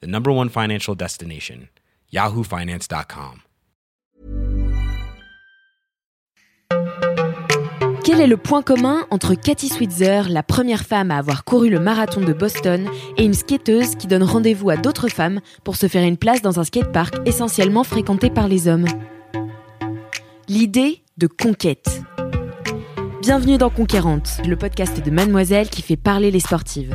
the number one financial destination, yahoofinance.com. Quel est le point commun entre Cathy Switzer, la première femme à avoir couru le marathon de Boston, et une skateuse qui donne rendez-vous à d'autres femmes pour se faire une place dans un skatepark essentiellement fréquenté par les hommes? L'idée de conquête. Bienvenue dans Conquérante, le podcast de Mademoiselle qui fait parler les sportives.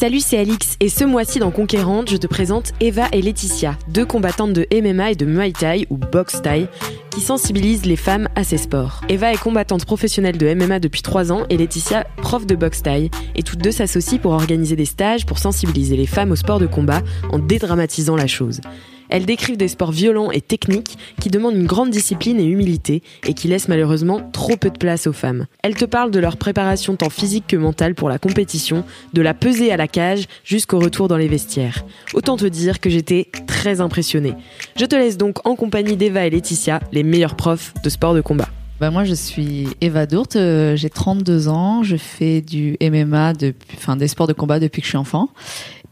Salut, c'est Alix et ce mois-ci dans Conquérante, je te présente Eva et Laetitia, deux combattantes de MMA et de Muay Thai ou Box Thai qui sensibilisent les femmes à ces sports. Eva est combattante professionnelle de MMA depuis 3 ans et Laetitia prof de Box Thai et toutes deux s'associent pour organiser des stages pour sensibiliser les femmes au sport de combat en dédramatisant la chose. Elles décrivent des sports violents et techniques qui demandent une grande discipline et humilité et qui laissent malheureusement trop peu de place aux femmes. Elles te parlent de leur préparation tant physique que mentale pour la compétition, de la pesée à la cage jusqu'au retour dans les vestiaires. Autant te dire que j'étais très impressionnée. Je te laisse donc en compagnie d'Eva et Laetitia, les meilleurs profs de sport de combat. Bah moi je suis Eva Dourte, euh, j'ai 32 ans, je fais du MMA, enfin des sports de combat depuis que je suis enfant.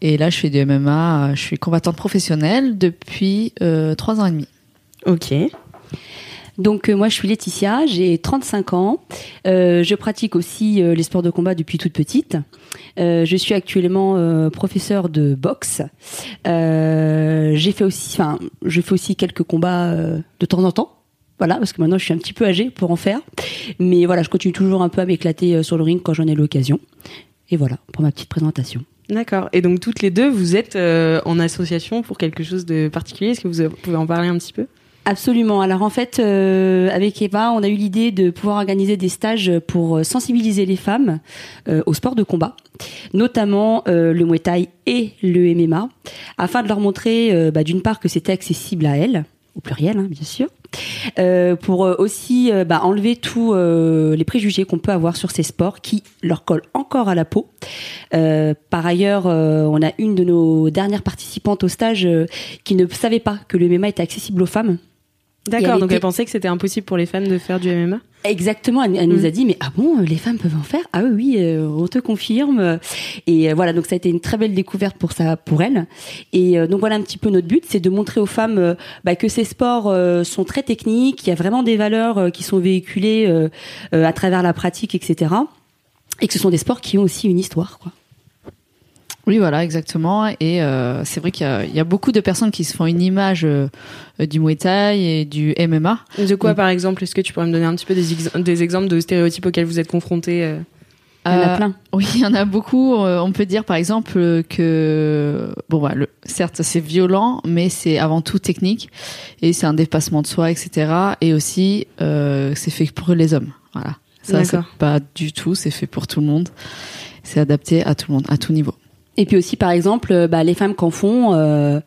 Et là, je fais du MMA. Je suis combattante professionnelle depuis euh, trois ans et demi. Ok. Donc euh, moi je suis Laetitia, j'ai 35 ans. Euh, je pratique aussi les sports de combat depuis toute petite. Je suis actuellement euh, professeur de boxe. j'ai fait aussi, enfin, je fais aussi quelques combats de temps en temps. Voilà, parce que maintenant je suis un petit peu âgée pour en faire. Mais voilà, je continue toujours un peu à m'éclater sur le ring quand j'en ai l'occasion. Et voilà pour ma petite présentation. D'accord. Et donc toutes les deux, vous êtes euh, en association pour quelque chose de particulier? Est-ce que vous pouvez en parler un petit peu? Absolument. Alors en fait, euh, avec Eva, on a eu l'idée de pouvoir organiser des stages pour sensibiliser les femmes euh, au sport de combat, notamment euh, le Muay Thai et le MMA, afin de leur montrer, euh, bah, d'une part, que c'était accessible à elles, au pluriel, hein, bien sûr, euh, pour aussi euh, bah, enlever tous euh, les préjugés qu'on peut avoir sur ces sports qui leur collent encore à la peau. Euh, par ailleurs, euh, on a une de nos dernières participantes au stage euh, qui ne savait pas que le MMA était accessible aux femmes. D'accord, donc elle pensait que c'était impossible pour les femmes de faire du MMA Exactement, elle, elle nous Mm. a dit mais ah bon, les femmes peuvent en faire Ah oui, euh, on te confirme. Et euh, voilà, donc ça a été une très belle découverte pour ça, pour elle. Et euh, donc voilà un petit peu notre but, c'est de montrer aux femmes bah, que ces sports sont très techniques, il y a vraiment des valeurs qui sont véhiculées à travers la pratique, etc. Et que ce sont des sports qui ont aussi une histoire, quoi. Oui, voilà, exactement. Et euh, c'est vrai qu'il y, a- il y a beaucoup de personnes qui se font une image euh, du Muay Thai et du MMA. De quoi, par exemple Est-ce que tu pourrais me donner un petit peu des, ex- des exemples de stéréotypes auxquels vous êtes confrontés euh? Il y en a Euh, plein. Oui, il y en a beaucoup. Euh, On peut dire par exemple euh, que bon, bah, le, certes c'est violent, mais c'est avant tout technique et c'est un dépassement de soi, etc. Et aussi euh, c'est fait pour les hommes. Voilà. Ça c'est pas du tout. C'est fait pour tout le monde. C'est adapté à tout le monde, à tout niveau. Et puis aussi, par exemple, euh, bah, les femmes qu'en font, euh,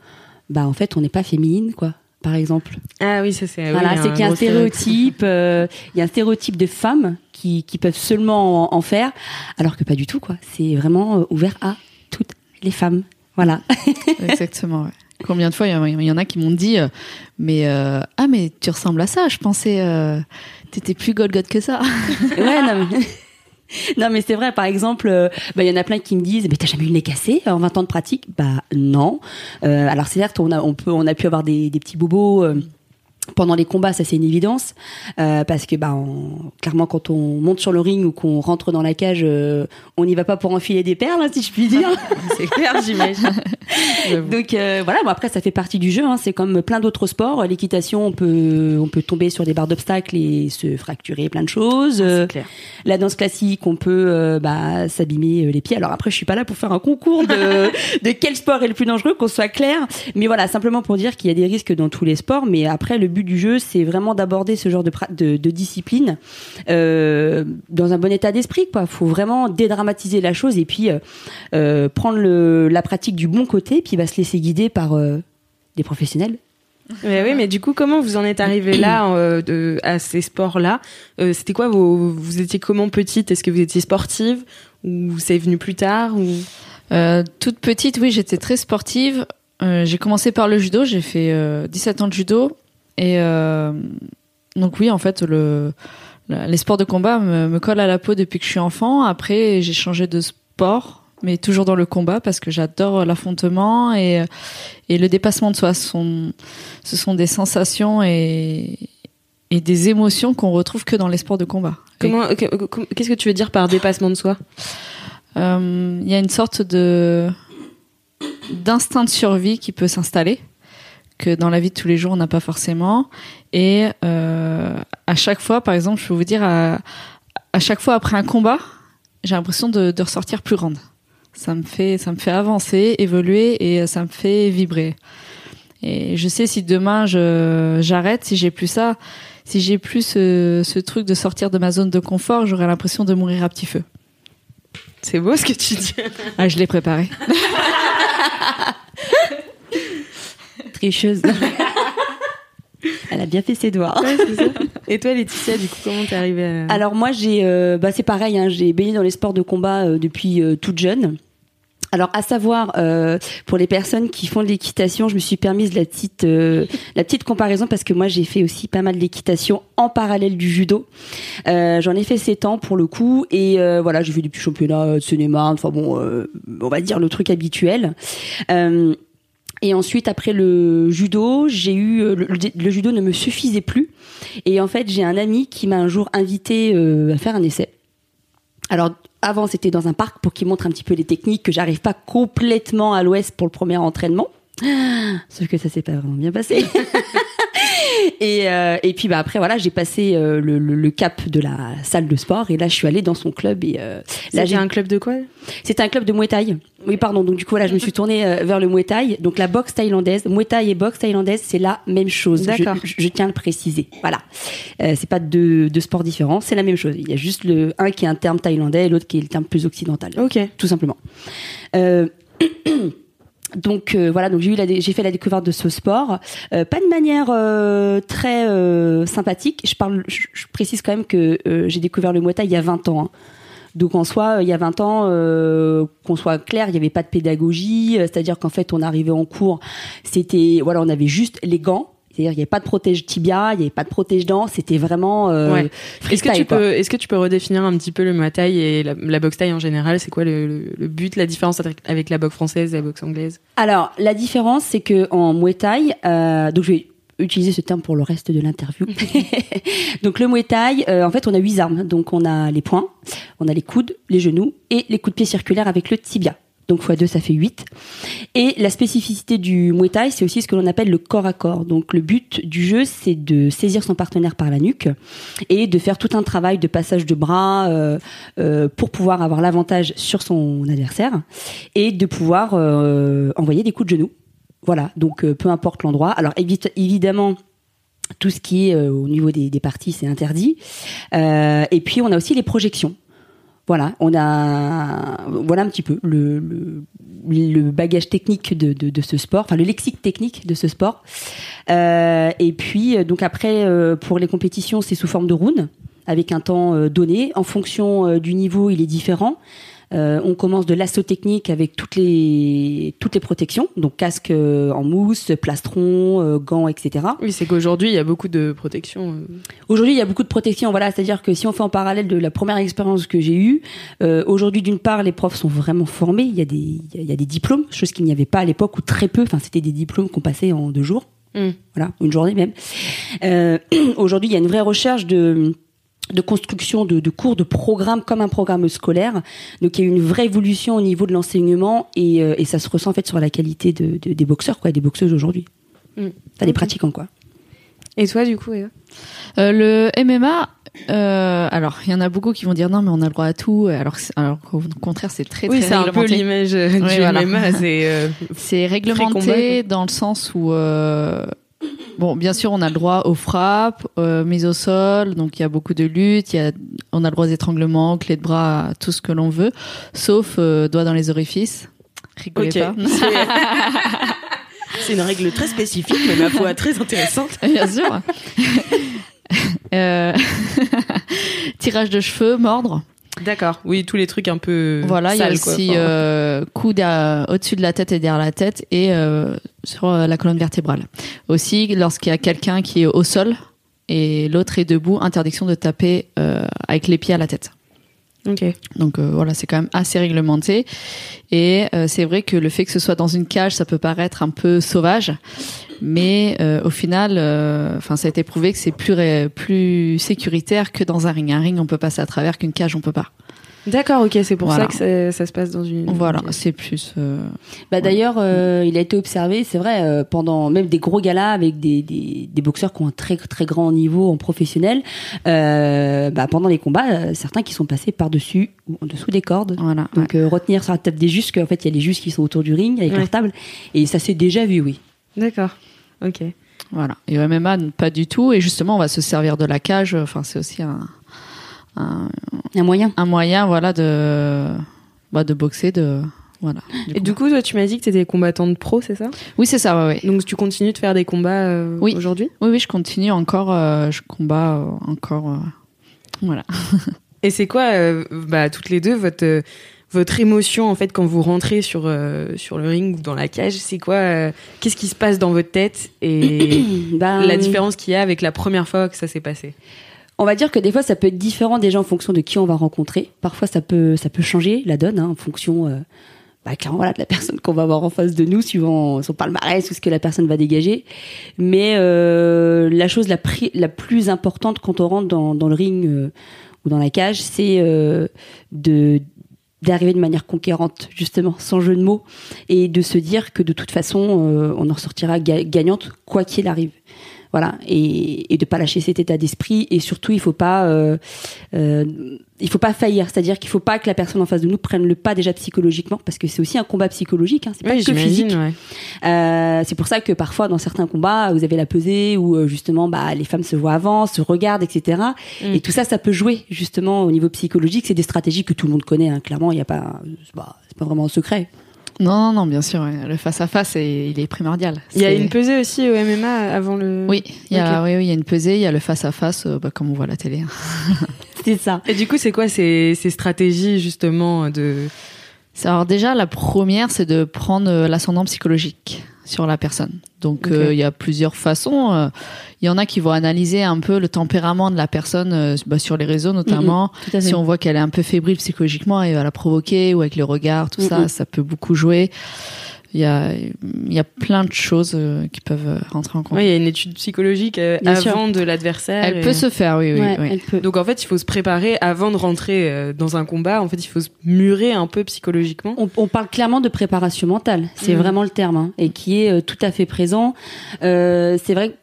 bah, en fait, on n'est pas féminine, quoi. Par exemple. Ah oui, ça c'est. Voilà, oui, c'est qu'il y a un stéréotype, euh, il y a un stéréotype de femmes qui, qui peuvent seulement en, en faire, alors que pas du tout, quoi. C'est vraiment ouvert à toutes les femmes. Voilà. Exactement. ouais. Combien de fois il y en a- il y, en a qui m'ont dit, euh, mais euh, ah mais tu ressembles à ça. Je pensais euh, t'étais plus Golgoth que ça. ouais, non, mais... Non mais c'est vrai, par exemple, euh, bah, il y en a plein qui me disent, mais t'as jamais eu le nez cassé en 20 ans de pratique? Bah non. Euh, alors c'est certes, on a, on peut, on a pu avoir des, des petits bobos euh, pendant les combats, ça c'est une évidence, euh, parce que bah, on- clairement quand on monte sur le ring ou qu'on rentre dans la cage, euh, on n'y va pas pour enfiler des perles, hein, si je puis dire. C'est clair, j'imagine. Donc euh, voilà, bon, après ça fait partie du jeu. hein, c'est comme plein d'autres sports. L'équitation, on peut on peut tomber sur des barres d'obstacles et se fracturer plein de choses. Euh, C'est clair. la danse classique, on peut euh, bah, s'abîmer euh, les pieds. Alors après, je suis pas là pour faire un concours de, de quel sport est le plus dangereux, qu'on soit clair. Mais voilà, simplement pour dire qu'il y a des risques dans tous les sports. Mais après, le but du jeu, c'est vraiment d'aborder ce genre de, pra- de, de discipline euh, dans un bon état d'esprit. Quoi, faut vraiment dédramatiser la chose et puis euh, euh, prendre le, la pratique du bon côté, puis va se laisser guider par euh, des professionnels. Mais oui, mais du coup, comment vous en êtes arrivé là, euh, de, à ces sports-là? Euh, C'était quoi vos, Vous étiez comment petite? Est-ce que vous étiez sportive? Ou c'est venu plus tard ou... Euh, toute petite, oui, j'étais très sportive. Euh, j'ai commencé par le judo, j'ai fait euh, 17 ans de judo. Et euh, donc oui, en fait, le, les sports de combat me, me collent à la peau depuis que je suis enfant. Après, j'ai changé de sport, mais toujours dans le combat parce que j'adore l'affrontement et, et le dépassement de soi. Ce sont, ce sont des sensations et, et des émotions qu'on retrouve que dans les sports de combat. Comment Qu'est-ce que tu veux dire par dépassement de soi? Euh, il y a une sorte de d'instinct de survie qui peut s'installer que dans la vie de tous les jours on n'a pas forcément. Et euh, à chaque fois par exemple je peux vous dire à, à chaque fois après un combat j'ai l'impression de, de ressortir plus grande. Ça me fait ça me fait avancer évoluer et ça me fait vibrer. Et je sais si demain je j'arrête si j'ai plus ça si j'ai plus ce, ce truc de sortir de ma zone de confort j'aurai l'impression de mourir à petit feu. C'est beau ce que tu dis. ah je l'ai préparé Tricheuse. Elle a bien fait ses doigts. Ouais, c'est ça. Et toi, Laetitia, du coup, comment t'es arrivée à... Alors moi j'ai euh, bah c'est pareil hein, j'ai baigné dans les sports de combat euh, depuis euh, toute jeune. Alors à savoir euh, pour les personnes qui font de l'équitation, je me suis permise la petite euh, la petite comparaison parce que moi j'ai fait aussi pas mal d'équitation en parallèle du judo. Euh, J'en ai fait 7 ans pour le coup et voilà j'ai fait des petits championnats de cinéma, enfin bon on va dire le truc habituel. Et ensuite, après le judo, j'ai eu euh, le judo ne me suffisait plus. Et en fait, j'ai un ami qui m'a un jour invité euh, à faire un essai. Alors avant, c'était dans un parc pour qu'il montre un petit peu les techniques que j'arrive pas complètement à l'ouest pour le premier entraînement. Sauf que ça s'est pas vraiment bien passé. et, euh, et puis bah après voilà, j'ai passé euh, le, le- le cap de la salle de sport et là je suis allée dans son club et euh, là j'ai un club de quoi? C'était un club de Muay Thai. Oui, pardon. Donc du coup, là, je me suis tournée vers le Muay Thai. Donc la boxe thaïlandaise, Muay Thai et boxe thaïlandaise, c'est la même chose. D'accord. Je, je- je tiens à le préciser. Voilà. C'est pas deux, deux sports différents, c'est la même chose. Il y a juste le un qui est un terme thaïlandais et l'autre qui est le terme plus occidental. Ok. Tout simplement. Euh, Donc euh, voilà, donc j'ai eu la j'ai fait la découverte de ce sport, Euh, pas de manière euh, très euh, sympathique. Je parle, je, précise quand même que euh, j'ai découvert le Muay il y a 20 ans. hein. Donc en soi, il y a 20 ans, euh, qu'on soit clair, il n'y avait pas de pédagogie, euh, c'est-à-dire qu'en fait, on arrivait en cours, c'était voilà, on avait juste les gants. C'est-à-dire qu'il n'y avait pas de protège tibia, il n'y avait pas de protège dents, c'était vraiment euh, Ouais. Est-ce que tu quoi. peux, est-ce que tu peux redéfinir un petit peu le Muay Thai et la, la boxe Thai en général? C'est quoi le, le- le but, la différence avec, avec la boxe française et la boxe anglaise? Alors, la différence, c'est que en Muay Thai, euh, donc je vais utiliser ce terme pour le reste de l'interview. donc le Muay Thai, euh, en fait, on a huit armes. Donc on a les poings, on a les coudes, les genoux et les coups de pied circulaires avec le tibia. Donc x2, ça fait 8. Et la spécificité du Muay Thai, c'est aussi ce que l'on appelle le corps à corps. Donc le but du jeu, c'est de saisir son partenaire par la nuque et de faire tout un travail de passage de bras euh, euh, pour pouvoir avoir l'avantage sur son adversaire et de pouvoir euh, envoyer des coups de genoux. Voilà, donc peu importe l'endroit. Alors évi- évidemment, tout ce qui est au niveau des, parties, c'est interdit. Et puis on a aussi les projections. Voilà, on a voilà un petit peu le, le, bagage technique de, de, ce sport, enfin le lexique technique de ce sport. Euh, et puis euh, donc après euh, pour les compétitions, c'est sous forme de round avec un temps donné. En fonction du niveau, il est différent. Euh, on commence de l'assaut technique avec toutes les toutes les protections, donc casque euh, en mousse, plastron, euh, gants, etc. Oui, c'est qu'aujourd'hui, il y a beaucoup de protection. euh. Aujourd'hui, il y a beaucoup de protections, voilà, c'est-à-dire que si on fait en parallèle de la première expérience que j'ai eue, euh, aujourd'hui d'une part, les profs sont vraiment formés, il y a des il y a- des diplômes, chose qu'il n'y avait pas à l'époque ou très peu, enfin c'était des diplômes qu'on passait en deux jours. Mm. Voilà, une journée même. Euh, Aujourd'hui, il y a une vraie recherche de de construction de, de cours, de programmes comme un programme scolaire. Donc il y a eu une vraie évolution au niveau de l'enseignement et, euh, et ça se ressent en fait sur la qualité de, de- des boxeurs, quoi, des boxeuses aujourd'hui. Mm. Enfin, des pratiquants, quoi. Et toi, du coup, Eva? Euh, le MMA, euh, alors il y en a beaucoup qui vont dire non mais on a le droit à tout, alors, alors qu'au contraire c'est très Oui, très c'est un peu réglementé. l'image Oui, du voilà. MMA. C'est euh, C'est réglementé dans le sens où, euh, bon, bien sûr, on a le droit aux frappes, euh, mise au sol, donc il y a beaucoup de luttes, il y a, on a le droit aux étranglements, clés de bras, tout ce que l'on veut, sauf euh, doigts dans les orifices. Rigolez pas. c'est une règle très spécifique, mais ma foi très intéressante. Bien sûr. Euh, Tirage de cheveux, mordre. D'accord. Oui, tous les trucs un peu Voilà, il y a aussi Enfin, euh, coup derrière- au-dessus de la tête et derrière la tête et euh, sur euh, la colonne vertébrale. Aussi, lorsqu'il y a quelqu'un qui est au sol et l'autre est debout, interdiction de taper euh, avec les pieds à la tête. Ok. Donc euh, voilà, c'est quand même assez réglementé. Et euh, c'est vrai que le fait que ce soit dans une cage, ça peut paraître un peu sauvage, mais euh, au final, euh, enfin ça a été prouvé que c'est plus plus sécuritaire que dans un ring. Un ring, on peut passer à travers qu'une cage, on peut pas. D'accord, ok, c'est pour Voilà. ça que ça, ça se passe dans une. Voilà, c'est plus. euh, Bah d'ailleurs, euh, il a été observé, c'est vrai, euh, pendant même des gros galas avec des, des, des boxeurs qui ont un très très grand niveau en professionnel. Euh, bah, pendant les combats, euh, certains qui sont passés par dessus ou en dessous des cordes. voilà. Donc euh, retenir sur la tête des justes, qu'en fait il y a les justes qui sont autour du ring avec Ouais. leur table, et ça s'est déjà vu, oui. D'accord. Ok. Voilà. Et au MMA, pas du tout. Et justement, on va se servir de la cage. Enfin, c'est aussi un, un, Un moyen. un moyen, voilà, de, bah, de boxer, de, voilà. Et du coup, toi, tu m'as dit que tu étais combattante pro, c'est ça? Oui, c'est ça, ouais, ouais. Donc, tu continues de faire des combats euh, Oui. aujourd'hui? Oui, oui, je continue encore, euh, je combats euh, encore, voilà. Et c'est quoi, bah, toutes les deux, votre, votre émotion, en fait, quand vous rentrez sur, euh, sur le ring ou dans la cage? C'est quoi euh, Qu'est-ce qui se passe dans votre tête Et Bah, la différence qu'il y a avec la première fois que ça s'est passé? On va dire que des fois, ça peut être différent déjà en fonction de qui on va rencontrer. Parfois, ça peut, ça peut changer la donne hein, en fonction, euh, bah, voilà, de la personne qu'on va avoir en face de nous, suivant son palmarès ou ce que la personne va dégager. Mais euh, la chose la, plus importante quand on rentre dans, dans le ring euh, ou dans la cage, c'est euh, de d'arriver de manière conquérante, justement, sans jeu de mots, et de se dire que de toute façon, euh, on en ressortira ga- gagnante, quoi qu'il arrive. Voilà, et, et de pas lâcher cet état d'esprit, et surtout, il faut pas, euh, euh, il faut pas faillir, c'est-à-dire qu'il faut pas que la personne en face de nous prenne le pas déjà psychologiquement, parce que c'est aussi un combat psychologique, hein, c'est pas Oui, que physique. ouais. Euh, c'est pour ça que parfois dans certains combats, vous avez la pesée où justement bah, les femmes se voient avant, se regardent, etc. Mm. Et tout ça, ça peut jouer justement au niveau psychologique. C'est des stratégies que tout le monde connaît. Hein. Clairement, il n'y a pas, c'est pas vraiment un secret. Non, non, non, bien sûr, ouais. le face à face, il est primordial. Il y a une pesée aussi au MMA avant le. Oui, il y a, oui, oui, il y a une pesée, il y a le face à face, euh, bah, comme on voit à la télé. C'est ça. Et du coup, c'est quoi ces, ces stratégies justement de. Alors déjà, la première, c'est de prendre euh, l'ascendant psychologique sur la personne. Donc euh, il y a plusieurs façons. euh, Il y en a qui vont analyser un peu le tempérament de la personne euh, bah, sur les réseaux notamment. Si on voit qu'elle est un peu fébrile psychologiquement, elle va la provoquer ou avec le regard, tout ça, ça peut beaucoup jouer. Il y a, il y a plein de choses euh, qui peuvent euh, rentrer en compte. Ouais, il y a une étude psychologique euh, sûr. avant de l'adversaire. Elle et- peut se faire, oui, oui. Ouais, oui. elle peut. Donc en fait, il faut se préparer avant de rentrer euh, dans un combat. En fait, il faut se murer un peu psychologiquement. On, on parle clairement de préparation mentale, c'est Mhm. vraiment le terme, hein, et qui est euh, tout à fait présent. Euh, c'est vrai que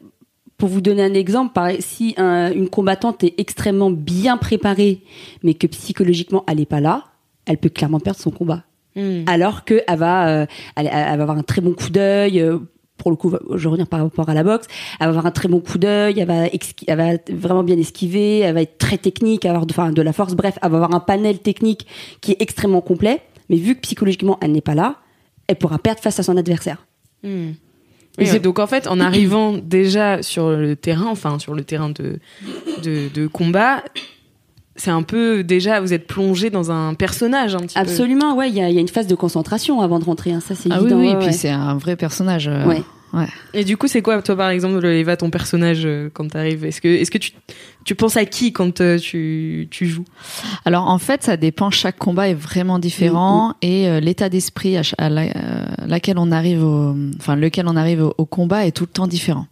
pour vous donner un exemple, pareil, si un- une combattante est extrêmement bien préparée, mais que psychologiquement elle n'est pas là, elle peut clairement perdre son combat. Hmm. Alors que elle va, euh, elle, elle va avoir un très bon coup d'œil. euh, pour le coup, je vais revenir par rapport à la boxe. Elle va avoir un très bon coup d'œil. Elle va, exqui- elle va vraiment bien esquiver. Elle va être très technique, avoir de, enfin, de la force. Bref, elle va avoir un panel technique qui est extrêmement complet. Mais vu que psychologiquement elle n'est pas là, elle pourra perdre face à son adversaire. Et Oui, c'est- donc en fait, en arrivant déjà sur le terrain, enfin sur le terrain de, de, de combat, c'est un peu déjà, vous êtes plongé dans un personnage un petit peu. Absolument, ouais. Il y a, y a une phase de concentration avant de rentrer. hein, ça, c'est Ah oui, évident. oui, ouais, et puis ouais. c'est un vrai personnage. euh, Ouais. Ouais. Et du coup, c'est quoi, toi, par exemple, Eva, ton personnage euh, quand t'arrives? Est-ce que, est-ce que tu, tu penses à qui quand euh, tu, tu joues? Alors en fait, ça dépend. Chaque combat est vraiment différent et euh, l'état d'esprit à, la- euh, laquelle on arrive, au, enfin lequel on arrive au, au combat est tout le temps différent.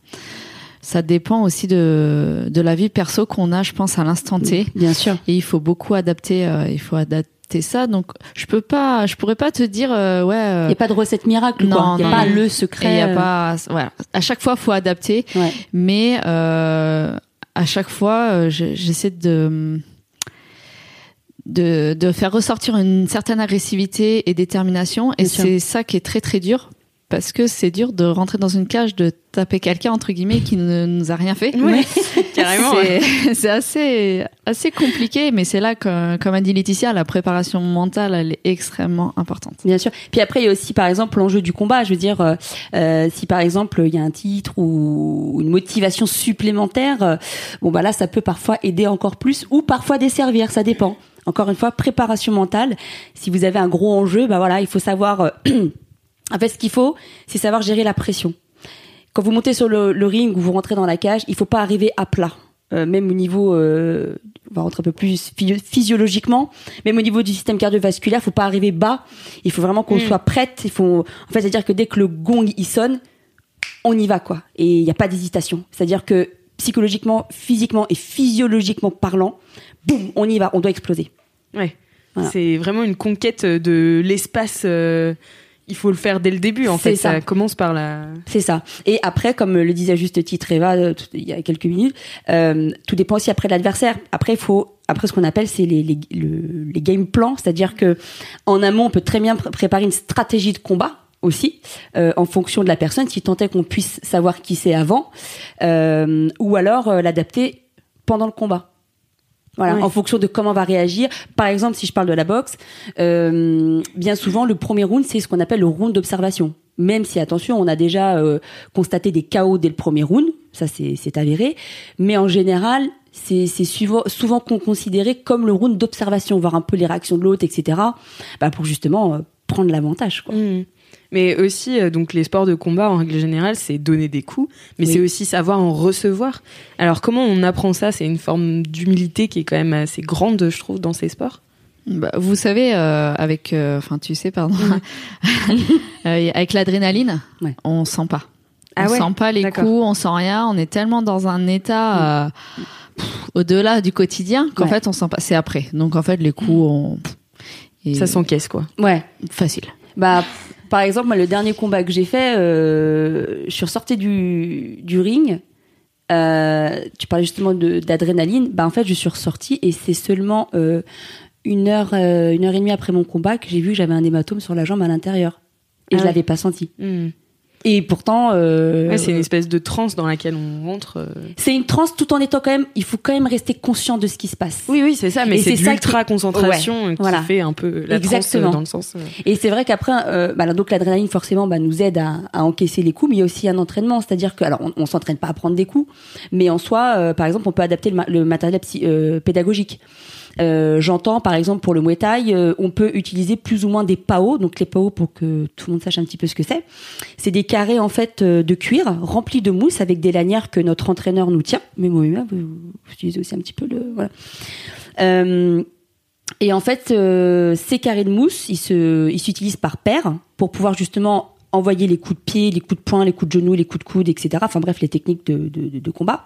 Ça dépend aussi de de la vie perso qu'on a, je pense, à l'instant T. Bien sûr. Et il faut beaucoup adapter. euh, il faut adapter ça. Donc je peux pas, je pourrais pas te dire euh, ouais. Il euh, n'y a pas de recette miracle. Non, Il n'y a non, pas non. le et secret. il y a euh, pas, voilà. À chaque fois, faut adapter. Ouais. Mais euh, à chaque fois, je- j'essaie de, de de faire ressortir une certaine agressivité et détermination. Et c'est ça qui est très très dur parce que c'est dur de rentrer dans une cage, de taper quelqu'un entre guillemets qui ne nous a rien fait. Ouais, carrément. C'est assez assez compliqué, mais c'est là que, comme a dit Laetitia, la préparation mentale elle est extrêmement importante. Bien sûr. Puis après, il y a aussi, par exemple, l'enjeu du combat. Je veux dire, euh, euh, si par exemple il y a un titre ou une motivation supplémentaire, euh, bon bah là, ça peut parfois aider encore plus ou parfois desservir. Ça dépend. Encore une fois, préparation mentale. Si vous avez un gros enjeu, bah voilà, il faut savoir. euh, en fait, ce qu'il faut, c'est savoir gérer la pression. Quand vous montez sur le, le ring ou vous rentrez dans la cage, il faut pas arriver à plat. Euh, même au niveau, euh, on va rentrer un peu plus physio- physiologiquement, même au niveau du système cardiovasculaire, faut pas arriver bas. Il faut vraiment qu'on Mm. soit prête. Il faut, en fait, c'est-à-dire que dès que le gong il sonne, on y va quoi. Et il n'y a pas d'hésitation. C'est-à-dire que psychologiquement, physiquement et physiologiquement parlant, boum, on y va, on doit exploser. Ouais. Voilà. C'est vraiment une conquête de l'espace. euh, il faut le faire dès le début, en fait. ça. Ça. commence par la. C'est ça. Et après, comme le disait juste titre Eva euh, tout- il y a quelques minutes, euh, tout dépend aussi après de l'adversaire. Après, il faut après ce qu'on appelle c'est les les, le- les game plans, c'est-à-dire que en amont, on peut très bien pr- préparer une stratégie de combat aussi euh, en fonction de la personne, si tant est qu'on puisse savoir qui c'est avant, euh, ou alors euh, l'adapter pendant le combat. Voilà, en fonction de comment on va réagir. Par exemple, si je parle de la boxe, euh, bien souvent, le premier round, c'est ce qu'on appelle le round d'observation. Même si, attention, on a déjà euh, constaté des chaos dès le premier round, ça c'est avéré, mais en général, c'est souvent, souvent con- considéré comme le round d'observation, voir un peu les réactions de l'autre, etc., bah, pour justement euh, prendre l'avantage. quoi. Mm. Mais aussi, euh, donc les sports de combat en règle générale, c'est donner des coups, mais Oui. c'est aussi savoir en recevoir. Alors comment on apprend ça? C'est une forme d'humilité qui est quand même assez grande, je trouve, dans ces sports. Bah, vous savez, euh, avec, euh, enfin, tu sais, pardon, avec l'adrénaline, Ouais. on sent pas. Ah on ouais? sent pas les coups, on sent rien. On est tellement dans un état pff, au-delà du quotidien qu'en Ouais. fait, on sent pas. C'est après. Donc en fait, les coups, on... et- Ça s'encaisse, quoi. Ouais. facile. Bah, par exemple, moi, le dernier combat que j'ai fait, euh, je suis ressortie du, du ring. Euh, tu parlais justement d'adrénaline. Bah, en fait, je suis ressortie et c'est seulement euh, une heure, une heure et demie après mon combat que j'ai vu que j'avais un hématome sur la jambe à l'intérieur et Ah je ouais. l'avais pas senti. Mm. Et pourtant, euh, Ouais, c'est une espèce de transe dans laquelle on rentre. euh. c'est une transe tout en étant quand même. Il faut quand même rester conscient de ce qui se passe. Oui, oui, c'est ça, mais c'est l'ultra concentration qui voilà. fait un peu la transe euh, Exactement. dans le sens. euh, Et c'est vrai qu'après, euh, bah, donc l'adrénaline forcément bah, nous aide à, à encaisser les coups, mais il y a aussi un entraînement, c'est-à-dire que alors on, on s'entraîne pas à prendre des coups, mais en soi, euh, par exemple, on peut adapter le, ma- le matériel euh, pédagogique. Euh, J'entends par exemple pour le Muay Thai, euh, on peut utiliser plus ou moins des PAO. Donc les PAO, pour que tout le monde sache un petit peu ce que c'est, c'est des carrés en fait euh, de cuir remplis de mousse avec des lanières que notre entraîneur nous tient. Mais moi, vous, vous utilisez aussi un petit peu le voilà. Euh, et en fait, euh, ces carrés de mousse, ils se, ils s'utilisent par paire pour pouvoir justement envoyer les coups de pied, les coups de poing, les coups de genoux, les coups de coude, etc. Enfin bref, les techniques de, de, de- de combat.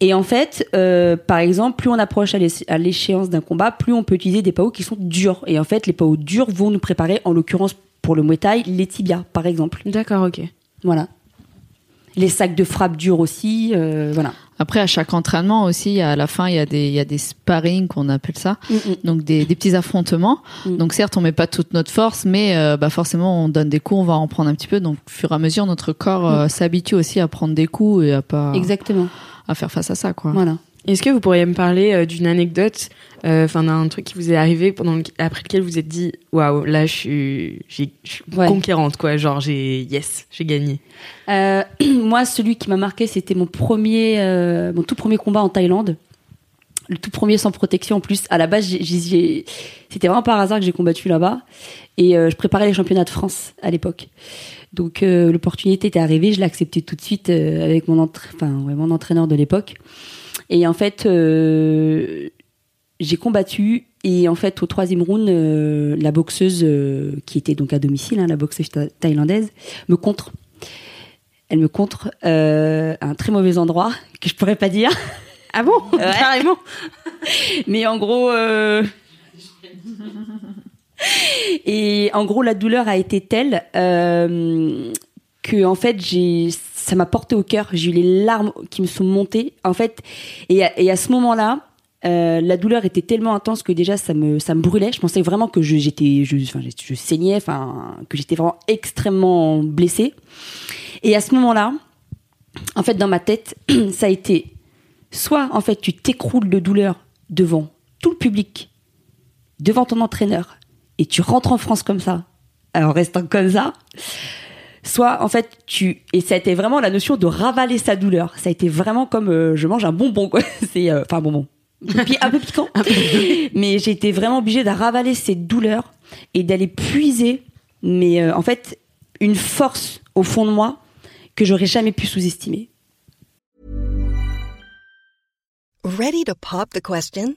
Et en fait, euh, par exemple, plus on approche à l'é- à l'échéance d'un combat, plus on peut utiliser des PAO qui sont durs. Et en fait, les PAO durs vont nous préparer, en l'occurrence pour le Muay Thai, les tibias, par exemple. D'accord, ok. Voilà. Les sacs de frappe durs aussi, euh, voilà. Après, à chaque entraînement aussi, à la fin, il y a des, il y a des sparring qu'on appelle ça. Mm, mm. Donc des, des petits affrontements. Mm. Donc certes, on met pas toute notre force, mais euh, bah forcément, on donne des coups, on va en prendre un petit peu. Donc au fur et à mesure, notre corps euh, s'habitue aussi à prendre des coups et à pas Exactement. à faire face à ça, quoi. Voilà. Est-ce que vous pourriez me parler euh, d'une anecdote, euh, enfin d'un truc qui vous est arrivé pendant le- après lequel vous êtes dit waouh là je suis, j'ai- je suis Ouais. conquérante quoi, genre j'ai yes j'ai gagné. Euh, moi, celui qui m'a marqué, c'était mon premier, mon tout premier combat en Thaïlande. le tout premier sans protection en plus. À la base, c'était vraiment par hasard que j'ai combattu là-bas. Et euh, je préparais les championnats de France à l'époque. Donc euh, l'opportunité était arrivée, je l'ai acceptée tout de suite euh, avec mon, entra- enfin, ouais, mon entraîneur de l'époque. Et en fait, euh, j'ai combattu et en fait au troisième round, euh, la boxeuse euh, qui était donc à domicile, hein, la boxeuse tha- thaïlandaise, me contre. Elle me contre euh, à un très mauvais endroit que je pourrais pas dire. Ah bon? Carrément. Mais en gros, et en gros, la douleur a été telle que en fait, j'ai, ça m'a porté au cœur. J'ai eu les larmes qui me sont montées. En fait, et à, ce moment-là, euh, la douleur était tellement intense que déjà ça me ça me brûlait. Je pensais vraiment que je, j'étais, je, je, je saignais, enfin que j'étais vraiment extrêmement blessée. Et à ce moment-là, en fait, dans ma tête, ça a été soit en fait tu t'écroules de douleur devant tout le public, devant ton entraîneur, et tu rentres en France comme ça, en restant comme ça, soit en fait tu et ça a été vraiment la notion de ravaler sa douleur. Ça a été vraiment comme euh, je mange un bonbon quoi. C'est euh, enfin un bonbon. Un peu piquant. mais j'ai été vraiment obligée de ravaler cette douleur et d'aller puiser mais euh, en fait une force au fond de moi que j'aurais jamais pu sous-estimer. Ready to pop the question?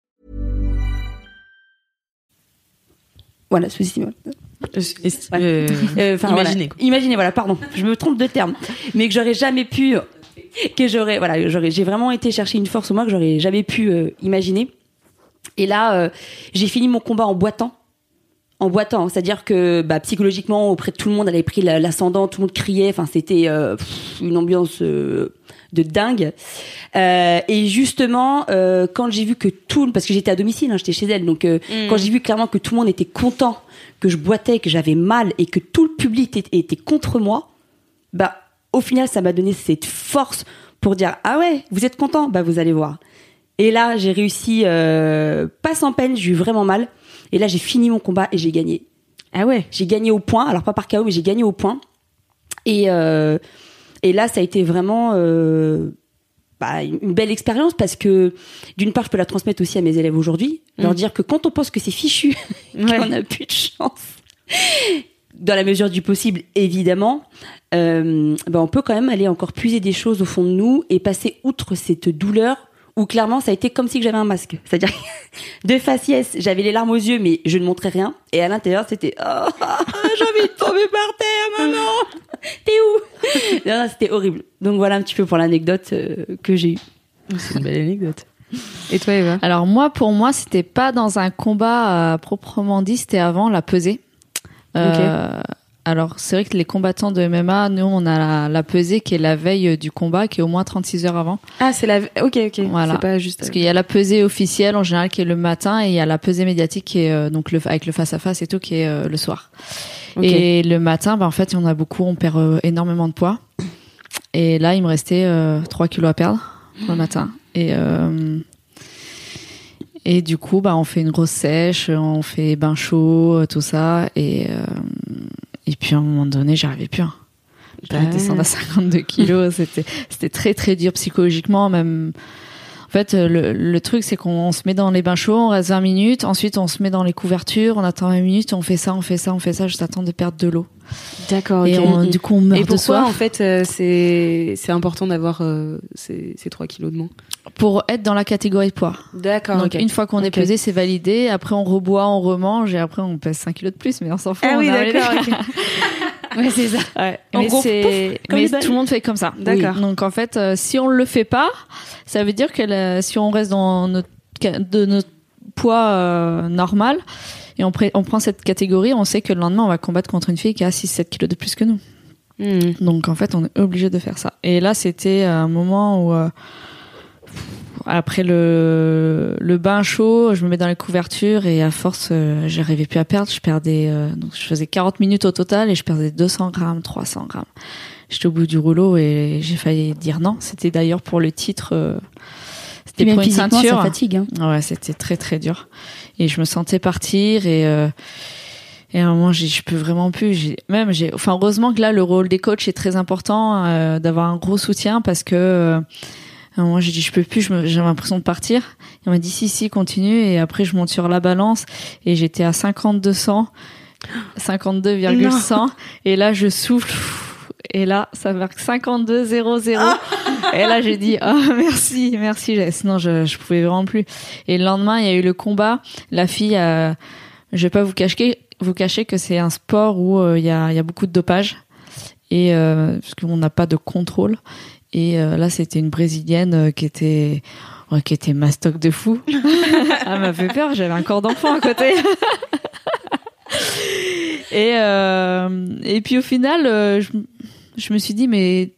Voilà, sous-estimé. Euh, Euh, Imaginez, voilà. Imaginez, voilà, pardon, je me trompe de terme, mais que j'aurais jamais pu, que j'aurais, voilà, j'aurais, j'ai vraiment été chercher une force au moi que j'aurais jamais pu euh, imaginer. Et là, euh, j'ai fini mon combat en boitant, en boitant, c'est-à-dire que bah, psychologiquement auprès de tout le monde, elle avait pris la- l'ascendant, tout le monde criait, enfin c'était euh, une ambiance euh, de dingue. Euh, et justement, quand j'ai vu que tout, parce que j'étais à domicile, hein, j'étais chez elle, donc euh, quand j'ai vu clairement que tout le monde était content, que je boitais, que j'avais mal et que tout le public était, était contre moi, bah au final ça m'a donné cette force pour dire ah ouais vous êtes content? Bah vous allez voir. Et là j'ai réussi pas sans peine, j'ai eu vraiment mal. Et là j'ai fini mon combat et j'ai gagné. Ah ouais. J'ai gagné au point, alors pas par KO, mais j'ai gagné au point. Et, euh, et là, ça a été vraiment euh, bah, une belle expérience parce que, d'une part, je peux la transmettre aussi à mes élèves aujourd'hui, leur dire que quand on pense que c'est fichu, qu'on n'a plus de chance, dans la mesure du possible, évidemment, euh, bah, on peut quand même aller encore puiser des choses au fond de nous et passer outre cette douleur où clairement ça a été comme si j'avais un masque. C'est-à-dire de faciès, j'avais les larmes aux yeux mais je ne montrais rien et à l'intérieur c'était oh, j'ai envie de tomber par terre maman. T'es où? Non, non, C'était horrible. Donc voilà un petit peu pour l'anecdote euh, que j'ai eue. C'est une belle anecdote. Et toi, Eva? Alors moi, pour moi, c'était pas dans un combat euh, proprement dit, c'était avant la pesée. Euh, Alors c'est vrai que les combattants de MMA, nous on a la, la pesée qui est la veille euh, du combat, qui est au moins 36 heures avant. Ah, c'est la. Ok, ok. Voilà. C'est pas juste. Parce qu'il y a la pesée officielle en général qui est le matin et il y a la pesée médiatique qui est euh, donc le, avec le face à face et tout qui est euh, le soir. Et le matin, bah, en fait, en a beaucoup, on perd euh, énormément de poids. Et là, il me restait euh, 3 kilos à perdre le matin. Et, euh, et du coup, bah, on fait une grosse sèche, on fait bain chaud, euh, tout ça. Et, euh, et puis à un moment donné, j'y arrivais plus. hein. Je Bah descendre à 52 kilos. C'était, c'était très très dur psychologiquement, même. En fait, euh, le, le truc, c'est qu'on on se met dans les bains chauds, on reste 20 minutes, ensuite on se met dans les couvertures, on attend 20 minutes, on fait ça, on fait ça, on fait ça, juste attendre de perdre de l'eau. D'accord. Et ok. on- du coup, on meurt Et de pourquoi, soif. en fait, euh, c'est c'est important d'avoir euh, ces, ces 3 kilos de moins? Pour être dans la catégorie de poids. D'accord. Donc, une fois qu'on est pesé, c'est validé. Après, on reboit, on remange, et après, on pèse 5 kilos de plus, mais on s'en fout. Ah on oui, d'accord. ok. Ouais, c'est ça. Ouais. Mais, gros, mais tout le monde fait comme ça. D'accord. Oui. Donc en fait, euh, si on le fait pas, ça veut dire que la- si on reste dans notre ca- de notre poids euh, normal et on, pré- on prend cette catégorie, on sait que le lendemain on va combattre contre une fille qui a 6-7 kilos de plus que nous. Hmm. Donc en fait, on est obligé de faire ça. Et là, c'était un moment où euh, après le, le bain chaud, je me mets dans les couvertures et à force, euh, j'arrivais plus à perdre. Je perdais, euh, donc je faisais 40 minutes au total et je perdais 200 grammes, 300 grammes. J'étais au bout du rouleau et j'ai failli dire non. C'était d'ailleurs pour le titre. euh, c'était pour une ceinture. ça fatigue. Hein. Ouais, c'était très très dur. Et je me sentais partir et euh, et à un moment j'ai je peux vraiment plus. J'ai même j'ai enfin heureusement que là le rôle des coachs est très important euh, d'avoir un gros soutien parce que euh, moment j'ai dit je peux plus, j'ai l'impression de partir. Il m'a dit si si continue. Et après je monte sur la balance. Et j'étais à 52 100 52,100 et là je souffle. Et là ça marque 52 0 0 et là j'ai dit oh merci merci sinon je je pouvais vraiment plus. Et le lendemain il y a eu le combat. La fille a je vais pas vous cacher vous cacher que c'est un sport où euh, il y a il y a beaucoup de dopage. Et euh, parce qu'on n'a pas de contrôle et euh, là c'était une brésilienne euh, qui était ouais, qui était mastoc de fou. Elle m'a fait peur j'avais un corps d'enfant à côté. Et euh, et puis au final euh, je, je me suis dit mais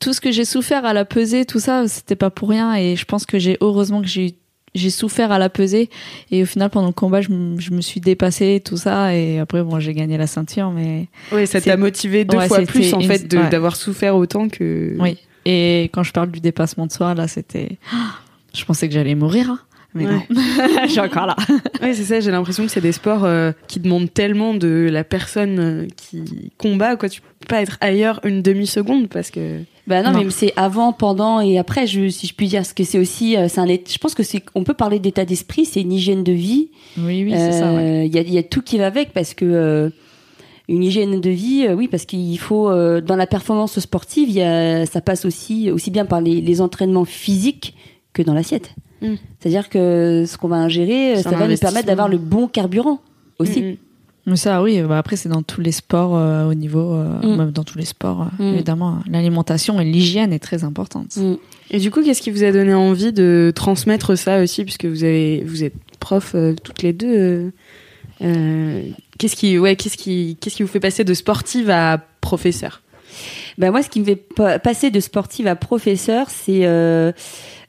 tout ce que j'ai souffert à la pesée tout ça c'était pas pour rien. Et je pense que j'ai heureusement que j'ai eu j'ai souffert à la pesée et au final pendant le combat je, me- je me suis dépassée tout ça. Et après bon j'ai gagné la ceinture mais Oui, ça t'a motivé deux Ouais, fois plus en fait ouais. d'avoir souffert autant que. oui et quand je parle du dépassement de soi là c'était je pensais que j'allais mourir hein. mais Ouais. non je suis encore là Ouais, c'est ça. J'ai l'impression que c'est des sports euh, qui demandent tellement de la personne euh, qui combat. Quoi, tu peux pas être ailleurs une demi seconde parce que. Bah non, Non. mais c'est avant, pendant et après, je, si je puis dire, parce que c'est aussi, euh, c'est un, je pense que c'est, on peut parler d'état d'esprit, c'est une hygiène de vie. oui oui c'est ça ouais. Il y, a, il y a tout qui va avec parce que euh, une hygiène de vie, euh, oui, parce qu'il faut euh, dans la performance sportive, il y a, ça passe aussi aussi bien par les, les entraînements physiques que dans l'assiette. Mm. C'est-à-dire que ce qu'on va ingérer, ça va nous permettre d'avoir le bon carburant aussi. Mm, mm. Mais ça, oui, bah après, c'est dans tous les sports euh, au niveau, euh, même dans tous les sports, euh, évidemment. L'alimentation et l'hygiène est très importante. Et du coup, qu'est-ce qui vous a donné envie de transmettre ça aussi, puisque vous avez, vous êtes prof euh, toutes les deux. Qu'est-ce qui, ouais, qu'est-ce qui, qu'est-ce qui vous fait passer de sportive à professeur? Ben moi, ce qui me fait pa- passer de sportive à professeur, c'est euh,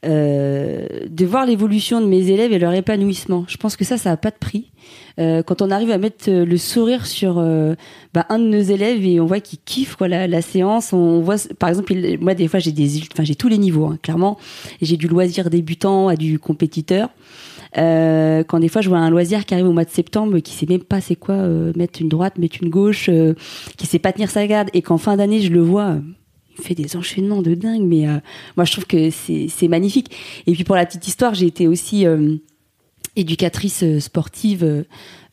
euh, de voir l'évolution de mes élèves et leur épanouissement. Je pense que ça, ça a pas de prix. Euh, quand on arrive à mettre euh, le sourire sur ben, un de nos élèves et on voit qu'il kiffe quoi, la, séance, on voit, par exemple, moi des fois j'ai des, enfin j'ai tous les niveaux, hein, clairement. J'ai du loisir débutant à du compétiteur. Euh, quand des fois je vois un loisir qui arrive au mois de septembre, qui sait même pas c'est quoi euh, mettre une droite, mettre une gauche, euh, qui sait pas tenir sa garde, et qu'en fin d'année je le vois, il fait des enchaînements de dingue. Mais moi je trouve que c'est magnifique. Et puis pour la petite histoire, j'ai été aussi éducatrice sportive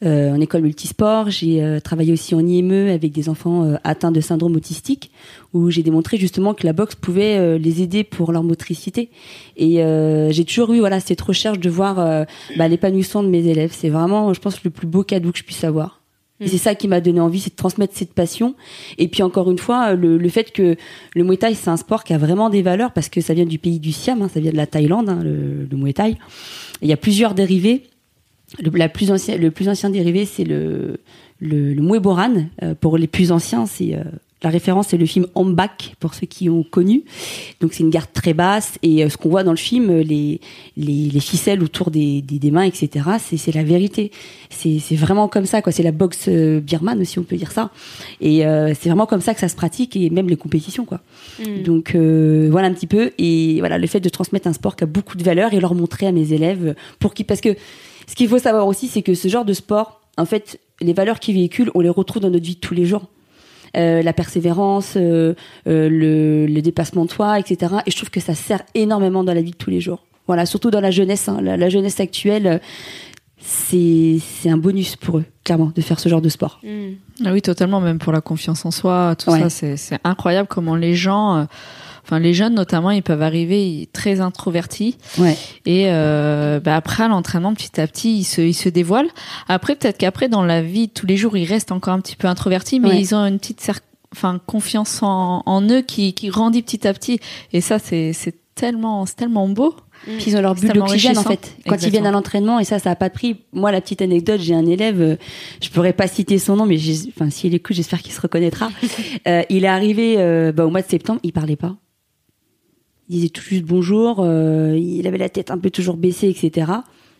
en école multisport. J'ai euh, travaillé aussi en IME avec des enfants euh, atteints de syndrome autistique, où j'ai démontré justement que la boxe pouvait euh, les aider pour leur motricité. Et euh, j'ai toujours eu voilà cette recherche de voir euh, bah, l'épanouissement de mes élèves. C'est vraiment, je pense, le plus beau cadeau que je puisse avoir. Et c'est ça qui m'a donné envie, c'est de transmettre cette passion. Et puis encore une fois, le, le fait que le Muay Thai, c'est un sport qui a vraiment des valeurs parce que ça vient du pays du Siam, hein, ça vient de la Thaïlande, hein, le, le Muay Thai. Il y a plusieurs dérivés. Le, la plus ancien, le plus ancien dérivé, c'est le, le, le Muay Boran. Euh, pour les plus anciens, c'est euh, la référence, c'est le film Ambak pour ceux qui ont connu. Donc c'est une garde très basse et euh, ce qu'on voit dans le film, euh, les, les, les ficelles autour des, des, des mains, etc. C'est c'est la vérité. C'est c'est vraiment comme ça, quoi. C'est la boxe euh, birmane aussi, on peut dire ça. Et euh, c'est vraiment comme ça que ça se pratique et même les compétitions, quoi. Donc euh, voilà un petit peu et voilà le fait de transmettre un sport qui a beaucoup de valeur et leur montrer à mes élèves pour qui parce que ce qu'il faut savoir aussi c'est que ce genre de sport en fait les valeurs qu'ils véhiculent on les retrouve dans notre vie de tous les jours. Euh, la persévérance euh, euh, le, le dépassement de soi etc et je trouve que ça sert énormément dans la vie de tous les jours. Voilà surtout dans la jeunesse hein. la, la jeunesse actuelle euh, c'est c'est un bonus pour eux clairement de faire ce genre de sport Ah oui, totalement, même pour la confiance en soi, tout Ouais. ça, c'est c'est incroyable comment les gens, euh, enfin les jeunes notamment, ils peuvent arriver très introvertis ouais et euh, bah, après à l'entraînement, petit à petit, ils se, ils se dévoilent. Après, peut-être qu'après, dans la vie tous les jours, ils restent encore un petit peu introvertis, mais Ouais. ils ont une petite enfin, confiance en, en eux qui, qui grandit petit à petit. Et ça, c'est c'est tellement, c'est tellement beau. Puis ils ont leur bulle d'oxygène en fait. Quand ils viennent à l'entraînement et ça, ça a pas de prix. Moi, la petite anecdote, j'ai un élève, euh, je pourrais pas citer son nom, mais enfin s'il écoute, j'espère qu'il se reconnaîtra. Euh, il est arrivé euh, bah, au mois de septembre, il parlait pas. il disait tout juste bonjour, euh, il avait la tête un peu toujours baissée, etc.